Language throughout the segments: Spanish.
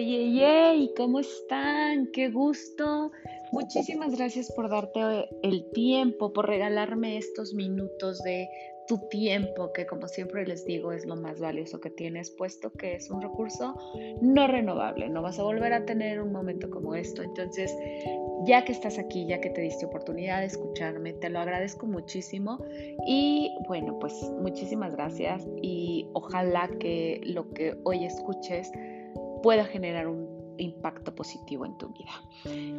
Hey, hey, ¿cómo están? Qué gusto. Muchísimas gracias por darte el tiempo, por regalarme estos minutos de tu tiempo, que como siempre les digo es lo más valioso que tienes, puesto que es un recurso no renovable. No vas a volver a tener un momento como esto. Entonces, ya que estás aquí, ya que te diste oportunidad de escucharme, te lo agradezco muchísimo. Y bueno, pues muchísimas gracias y ojalá que lo que hoy escuches pueda generar un impacto positivo en tu vida.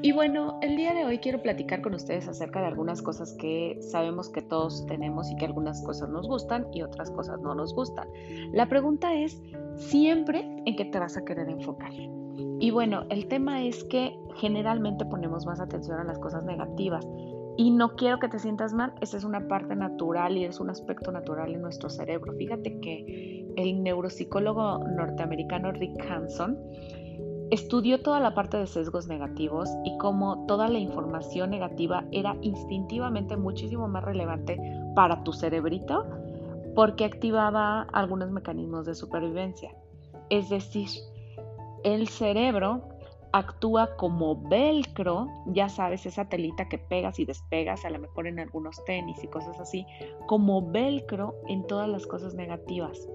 Y bueno, el día de hoy quiero platicar con ustedes acerca de algunas cosas que sabemos que todos tenemos y que algunas cosas nos gustan y otras cosas no nos gustan. La pregunta es siempre en qué te vas a querer enfocar. Y bueno, el tema es que generalmente ponemos más atención a las cosas negativas. Y no quiero que te sientas mal, esa es una parte natural y es un aspecto natural en nuestro cerebro. Fíjate que el neuropsicólogo norteamericano Rick Hanson Estudió toda la parte de sesgos negativos y cómo toda la información negativa era instintivamente muchísimo más relevante para tu cerebrito porque activaba algunos mecanismos de supervivencia. Es decir, el cerebro actúa como velcro, ya sabes, esa telita que pegas y despegas, a lo mejor en algunos tenis y cosas así, como velcro en todas las cosas negativas.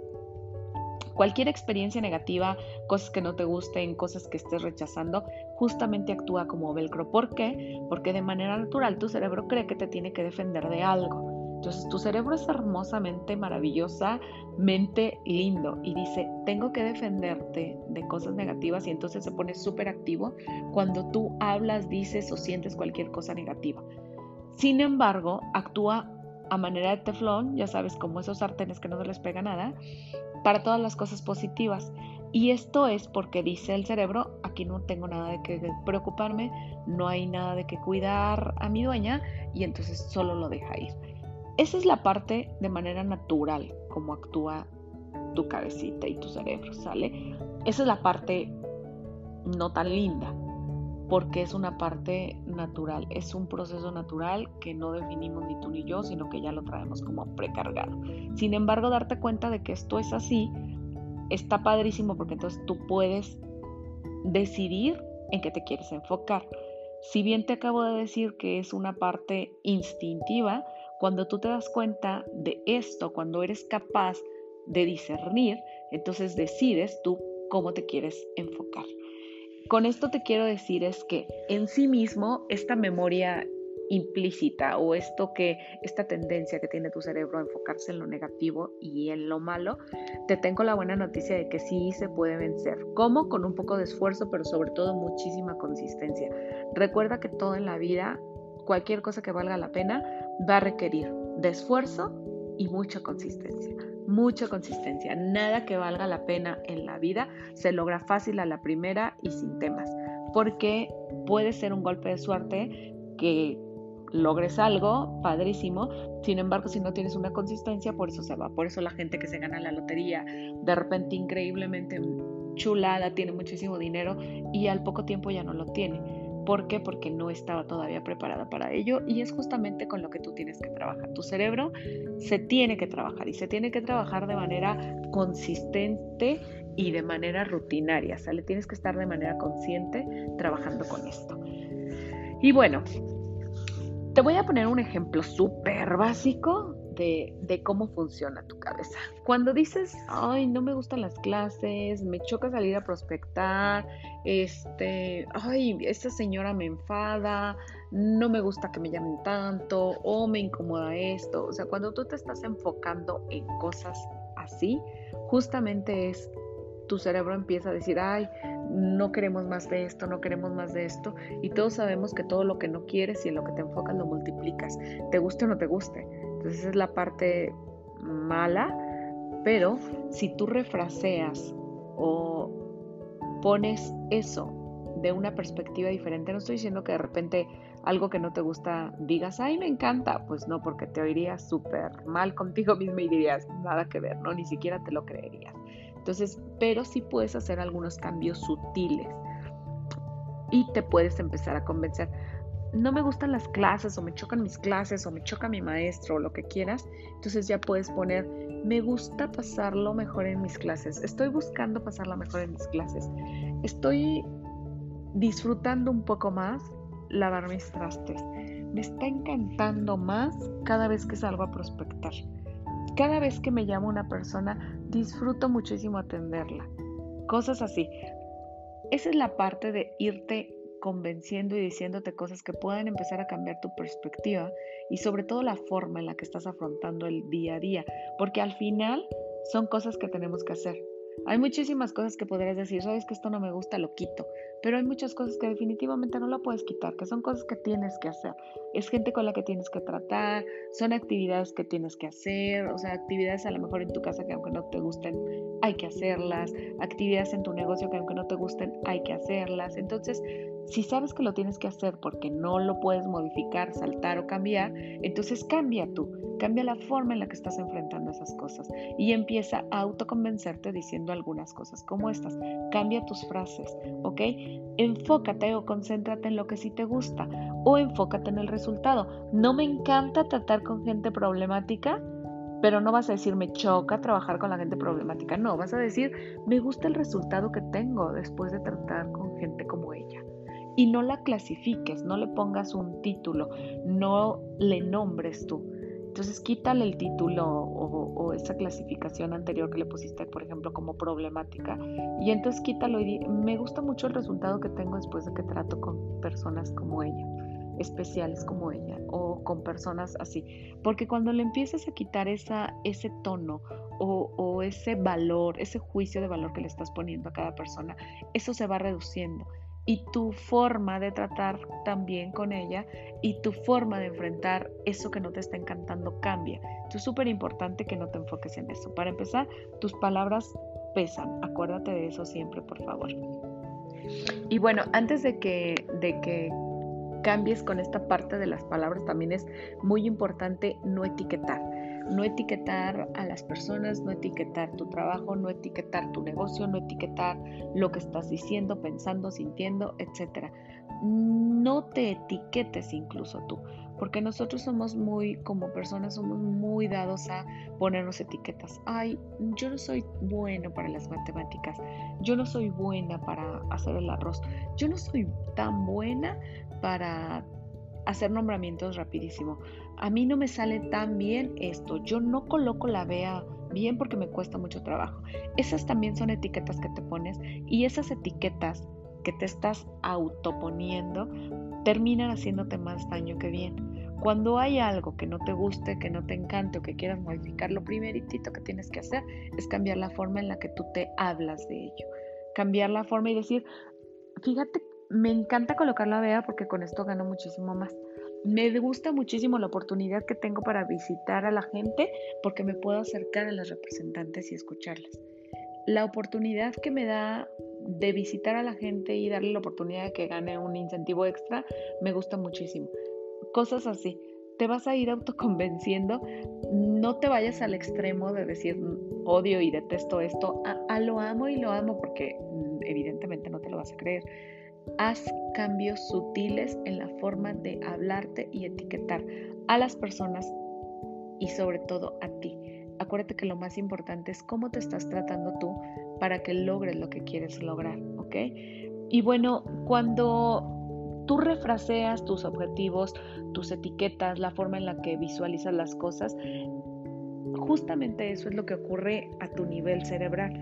Cualquier experiencia negativa, cosas que no te gusten, cosas que estés rechazando, justamente actúa como velcro. ¿Por qué? Porque de manera natural tu cerebro cree que te tiene que defender de algo. Entonces tu cerebro es hermosamente, maravillosamente lindo y dice, tengo que defenderte de cosas negativas y entonces se pone súper activo cuando tú hablas, dices o sientes cualquier cosa negativa. Sin embargo, actúa a manera de teflón, ya sabes, como esos sartenes que no se les pega nada, para todas las cosas positivas. Y esto es porque dice el cerebro, aquí no tengo nada de que preocuparme, no hay nada de que cuidar a mi dueña y entonces solo lo deja ir. Esa es la parte de manera natural como actúa tu cabecita y tu cerebro, ¿sale? Esa es la parte no tan linda porque es una parte natural, es un proceso natural que no definimos ni tú ni yo, sino que ya lo traemos como precargado. Sin embargo, darte cuenta de que esto es así está padrísimo porque entonces tú puedes decidir en qué te quieres enfocar. Si bien te acabo de decir que es una parte instintiva, cuando tú te das cuenta de esto, cuando eres capaz de discernir, entonces decides tú cómo te quieres enfocar. Con esto te quiero decir es que en sí mismo esta memoria implícita o esto que esta tendencia que tiene tu cerebro a enfocarse en lo negativo y en lo malo, te tengo la buena noticia de que sí se puede vencer. ¿Cómo? Con un poco de esfuerzo, pero sobre todo muchísima consistencia. Recuerda que todo en la vida, cualquier cosa que valga la pena, va a requerir de esfuerzo y mucha consistencia mucha consistencia. Nada que valga la pena en la vida se logra fácil a la primera y sin temas, porque puede ser un golpe de suerte que logres algo padrísimo, sin embargo si no tienes una consistencia, por eso se va, por eso la gente que se gana la lotería de repente increíblemente chulada, tiene muchísimo dinero y al poco tiempo ya no lo tiene ¿Por qué? Porque no estaba todavía preparada para ello y es justamente con lo que tú tienes que trabajar. Tu cerebro se tiene que trabajar y se tiene que trabajar de manera consistente y de manera rutinaria. O le tienes que estar de manera consciente trabajando con esto. Y bueno, te voy a poner un ejemplo súper básico de, cómo funciona tu cabeza. Cuando dices, ay, no me gustan las clases, me choca salir a prospectar, este, ay, esta señora me enfada, no me gusta que me llamen tanto o me incomoda esto. O sea, cuando tú te estás enfocando en cosas así, justamente es tu cerebro empieza a decir, ay, no queremos más de esto, no queremos más de esto. Y todos sabemos que todo lo que no quieres y en lo que te enfocas lo multiplicas, te guste o no te guste. Entonces esa es la parte mala, pero si tú refraseas o pones eso de una perspectiva diferente, no estoy diciendo que de repente algo que no te gusta digas, ay, me encanta, pues no, porque te oirías súper mal contigo mismo y dirías, nada que ver, ¿no? Ni siquiera te lo creerías. Entonces, pero sí puedes hacer algunos cambios sutiles y te puedes empezar a convencer no me gustan las clases o me chocan mis clases o me choca mi maestro o lo que quieras, entonces ya puedes poner, me gusta pasarlo mejor en mis clases, estoy buscando pasarlo mejor en mis clases. estoy disfrutando un poco más lavar mis trastes. Me está encantando más cada vez que salgo a prospectar. Cada vez que me llama una persona, disfruto muchísimo atenderla. Cosas así. Esa es la parte de irte convenciendo y diciéndote cosas que puedan empezar a cambiar tu perspectiva y sobre todo la forma en la que estás afrontando el día a día, porque al final son cosas que tenemos que hacer. Hay muchísimas cosas que podrías decir, sabes que esto no me gusta, lo quito, pero hay muchas cosas que definitivamente no lo puedes quitar, que son cosas que tienes que hacer. Es gente con la que tienes que tratar, son actividades que tienes que hacer, o sea, actividades a lo mejor en tu casa que aunque no te gusten, hay que hacerlas, actividades en tu negocio que aunque no te gusten, hay que hacerlas. Entonces, si sabes que lo tienes que hacer porque no lo puedes modificar, saltar o cambiar, entonces cambia tú, cambia la forma en la que estás enfrentando esas cosas y empieza a autoconvencerte diciendo algunas cosas como estas. Cambia tus frases, ¿ok? Enfócate o concéntrate en lo que sí te gusta o enfócate en el resultado. No me encanta tratar con gente problemática, pero no vas a decir me choca trabajar con la gente problemática, no, vas a decir me gusta el resultado que tengo después de tratar con gente como ella y no la clasifiques, no le pongas un título, no le nombres tú. Entonces quítale el título o, esa clasificación anterior que le pusiste, por ejemplo, como problemática. Y entonces quítalo y di, me gusta mucho el resultado que tengo después de que trato con personas como ella, especiales como ella, o con personas así. Porque cuando le empiezas a quitar esa, ese tono o, o ese valor, ese juicio de valor que le estás poniendo a cada persona, eso se va reduciendo y tu forma de tratar también con ella y tu forma de enfrentar eso que no te está encantando cambia. es súper importante que no te enfoques en eso. Para empezar, tus palabras pesan. Acuérdate de eso siempre, por favor. Y bueno, antes de que, de que cambies con esta parte de las palabras, también es muy importante no etiquetar no etiquetar a las personas, no etiquetar tu trabajo, no etiquetar tu negocio, no etiquetar lo que estás diciendo, pensando, sintiendo, etc. No te etiquetes incluso tú, porque nosotros somos muy, como personas, somos muy dados a ponernos etiquetas. Ay, yo no soy bueno para las matemáticas, yo no soy buena para hacer el arroz, yo no soy tan buena para hacer nombramientos rapidísimo. A mí no me sale tan bien esto. Yo no coloco la vea bien porque me cuesta mucho trabajo. Esas también son etiquetas que te pones y esas etiquetas que te estás autoponiendo terminan haciéndote más daño que bien. Cuando hay algo que no te guste, que no te encante o que quieras modificar, lo primeritito que tienes que hacer es cambiar la forma en la que tú te hablas de ello. Cambiar la forma y decir, fíjate me encanta colocar la vea porque con esto gano muchísimo más. Me gusta muchísimo la oportunidad que tengo para visitar a la gente porque me puedo acercar a las representantes y escucharlas. La oportunidad que me da de visitar a la gente y darle la oportunidad de que gane un incentivo extra me gusta muchísimo. Cosas así. Te vas a ir autoconvenciendo. No te vayas al extremo de decir odio y detesto esto. a lo amo y lo amo porque mm, evidentemente no te lo vas a creer Haz cambios sutiles en la forma de hablarte y etiquetar a las personas y sobre todo a ti. Acuérdate que lo más importante es cómo te estás tratando tú para que logres lo que quieres lograr, ¿ok? Y bueno, cuando tú refraseas tus objetivos, tus etiquetas, la forma en la que visualizas las cosas, justamente eso es lo que ocurre a tu nivel cerebral.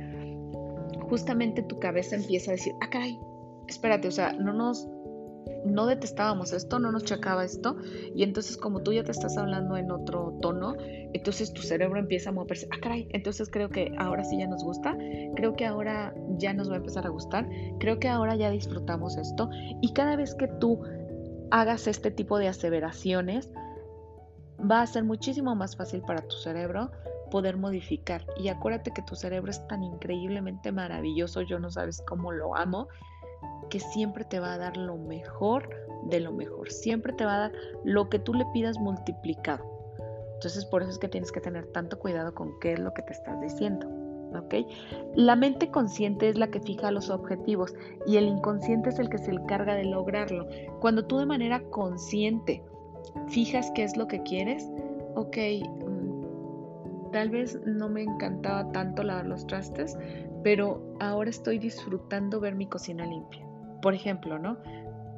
Justamente tu cabeza empieza a decir, ah, caray, espérate, o sea, no nos, no detestábamos esto, no nos chacaba esto, y entonces como tú ya te estás hablando en otro tono, entonces tu cerebro empieza a moverse, ah, caray, entonces creo que ahora sí ya nos gusta, creo que ahora ya nos va a empezar a gustar, creo que ahora ya disfrutamos esto, y cada vez que tú hagas este tipo de aseveraciones, va a ser muchísimo más fácil para tu cerebro poder modificar. Y acuérdate que tu cerebro es tan increíblemente maravilloso, yo no sabes cómo lo amo, que siempre te va a dar lo mejor de lo mejor, siempre te va a dar lo que tú le pidas multiplicado. Entonces por eso es que tienes que tener tanto cuidado con qué es lo que te estás diciendo. ¿ok? La mente consciente es la que fija los objetivos y el inconsciente es el que se encarga de lograrlo. Cuando tú de manera consciente fijas qué es lo que quieres, ok, tal vez no me encantaba tanto lavar los trastes, pero ahora estoy disfrutando ver mi cocina limpia. Por ejemplo, ¿no?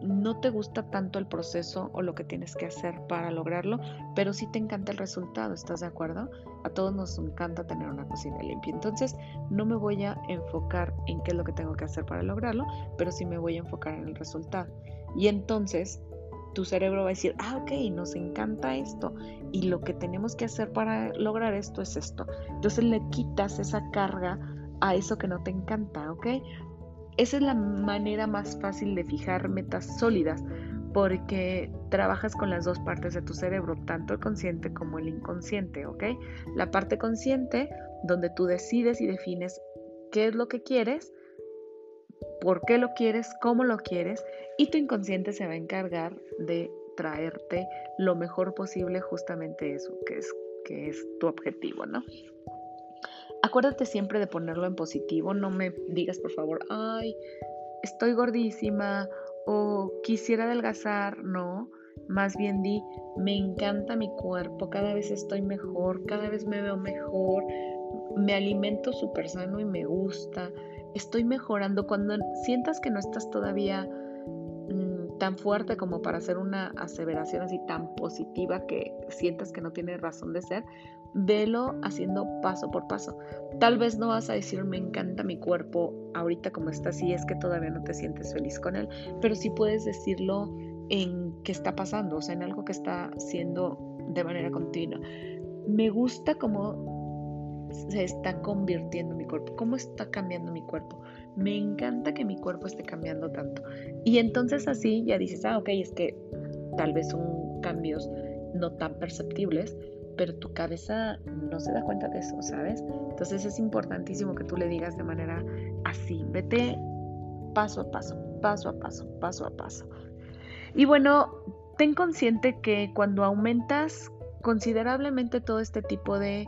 No te gusta tanto el proceso o lo que tienes que hacer para lograrlo, pero sí te encanta el resultado, ¿estás de acuerdo? A todos nos encanta tener una cocina limpia. Entonces, no me voy a enfocar en qué es lo que tengo que hacer para lograrlo, pero sí me voy a enfocar en el resultado. Y entonces tu cerebro va a decir, ah, ok, nos encanta esto y lo que tenemos que hacer para lograr esto es esto. Entonces le quitas esa carga a eso que no te encanta, ¿ok? Esa es la manera más fácil de fijar metas sólidas porque trabajas con las dos partes de tu cerebro, tanto el consciente como el inconsciente, ¿ok? La parte consciente, donde tú decides y defines qué es lo que quieres, por qué lo quieres, cómo lo quieres, y tu inconsciente se va a encargar de traerte lo mejor posible justamente eso, que es, que es tu objetivo, ¿no? Acuérdate siempre de ponerlo en positivo, no me digas por favor, ay, estoy gordísima o quisiera adelgazar, no, más bien di, me encanta mi cuerpo, cada vez estoy mejor, cada vez me veo mejor, me alimento súper sano y me gusta, estoy mejorando. Cuando sientas que no estás todavía tan fuerte como para hacer una aseveración así tan positiva que sientas que no tiene razón de ser, velo haciendo paso por paso. Tal vez no vas a decir me encanta mi cuerpo ahorita como está, si es que todavía no te sientes feliz con él, pero sí puedes decirlo en qué está pasando, o sea, en algo que está siendo de manera continua. Me gusta cómo se está convirtiendo mi cuerpo, cómo está cambiando mi cuerpo. Me encanta que mi cuerpo esté cambiando tanto. Y entonces así ya dices, ah, ok, es que tal vez son cambios no tan perceptibles, pero tu cabeza no se da cuenta de eso, ¿sabes? Entonces es importantísimo que tú le digas de manera así, vete paso a paso, paso a paso, paso a paso. Y bueno, ten consciente que cuando aumentas considerablemente todo este tipo de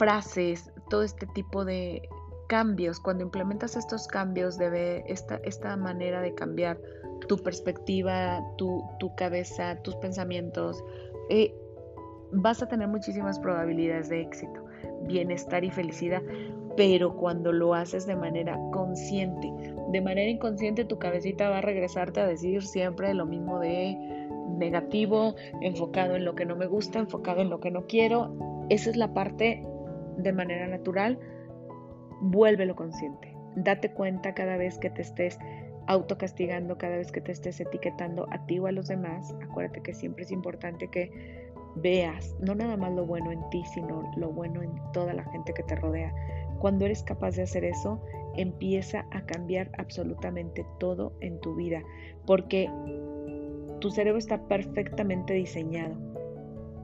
frases, todo este tipo de cambios, cuando implementas estos cambios, debe esta, esta manera de cambiar tu perspectiva, tu, tu cabeza, tus pensamientos, eh, vas a tener muchísimas probabilidades de éxito, bienestar y felicidad, pero cuando lo haces de manera consciente, de manera inconsciente tu cabecita va a regresarte a decir siempre lo mismo de negativo, enfocado en lo que no me gusta, enfocado en lo que no quiero. Esa es la parte de manera natural, vuélvelo consciente. Date cuenta cada vez que te estés autocastigando, cada vez que te estés etiquetando a ti o a los demás. Acuérdate que siempre es importante que veas no nada más lo bueno en ti, sino lo bueno en toda la gente que te rodea. Cuando eres capaz de hacer eso, empieza a cambiar absolutamente todo en tu vida, porque tu cerebro está perfectamente diseñado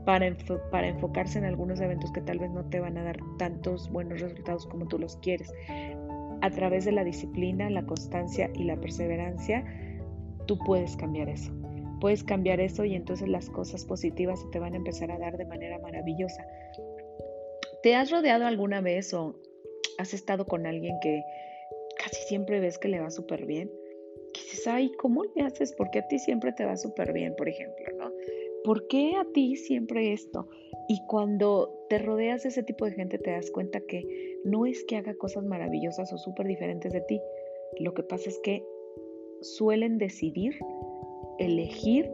para, enfocarse en algunos eventos que tal vez no te van a dar tantos buenos resultados como tú los quieres. A través de la disciplina, la constancia y la perseverancia, tú puedes cambiar eso. Puedes cambiar eso y entonces las cosas positivas se te van a empezar a dar de manera maravillosa. ¿Te has rodeado alguna vez o has estado con alguien que casi siempre ves que le va súper bien? Que dices, ay, ¿cómo le haces? Porque a ti siempre te va súper bien, por ejemplo, ¿no? ¿Por qué a ti siempre esto? Y cuando te rodeas de ese tipo de gente te das cuenta que no es que haga cosas maravillosas o súper diferentes de ti. Lo que pasa es que suelen decidir, elegir,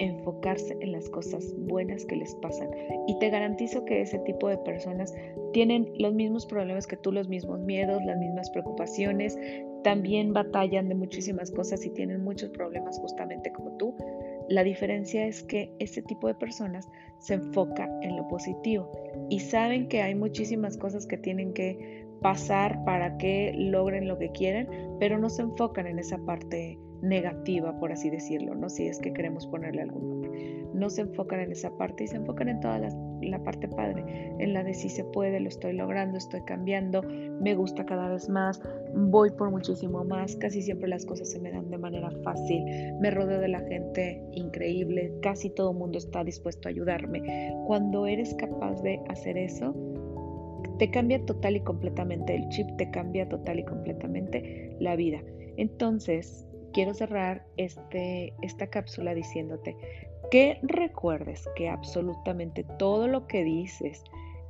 enfocarse en las cosas buenas que les pasan. Y te garantizo que ese tipo de personas tienen los mismos problemas que tú, los mismos miedos, las mismas preocupaciones, también batallan de muchísimas cosas y tienen muchos problemas justamente como tú, la diferencia es que este tipo de personas se enfoca en lo positivo y saben que hay muchísimas cosas que tienen que pasar para que logren lo que quieren, pero no se enfocan en esa parte negativa, por así decirlo, ¿no? Si es que queremos ponerle algún nombre. No se enfocan en esa parte y se enfocan en toda la, parte padre, en la de si se puede, lo estoy logrando, estoy cambiando, me gusta cada vez más, voy por muchísimo más, casi siempre las cosas se me dan de manera fácil, me rodeo de la gente increíble, casi todo el mundo está dispuesto a ayudarme. Cuando eres capaz de hacer eso, te cambia total y completamente el chip, te cambia total y completamente la vida. Entonces, quiero cerrar este, esta cápsula diciéndote que recuerdes que absolutamente todo lo que dices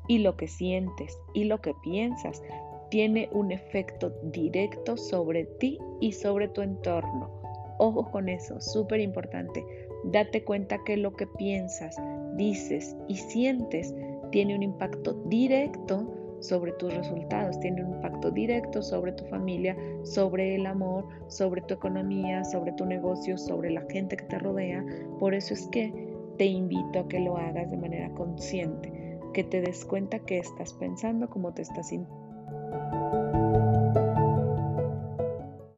y lo que sientes y lo que piensas tiene un efecto directo sobre ti y sobre tu entorno. Ojo con eso, súper importante. Date cuenta que lo que piensas, dices y sientes tiene un impacto directo sobre tus resultados, tiene un impacto directo sobre tu familia, sobre el amor, sobre tu economía, sobre tu negocio, sobre la gente que te rodea. Por eso es que te invito a que lo hagas de manera consciente, que te des cuenta que estás pensando, cómo te estás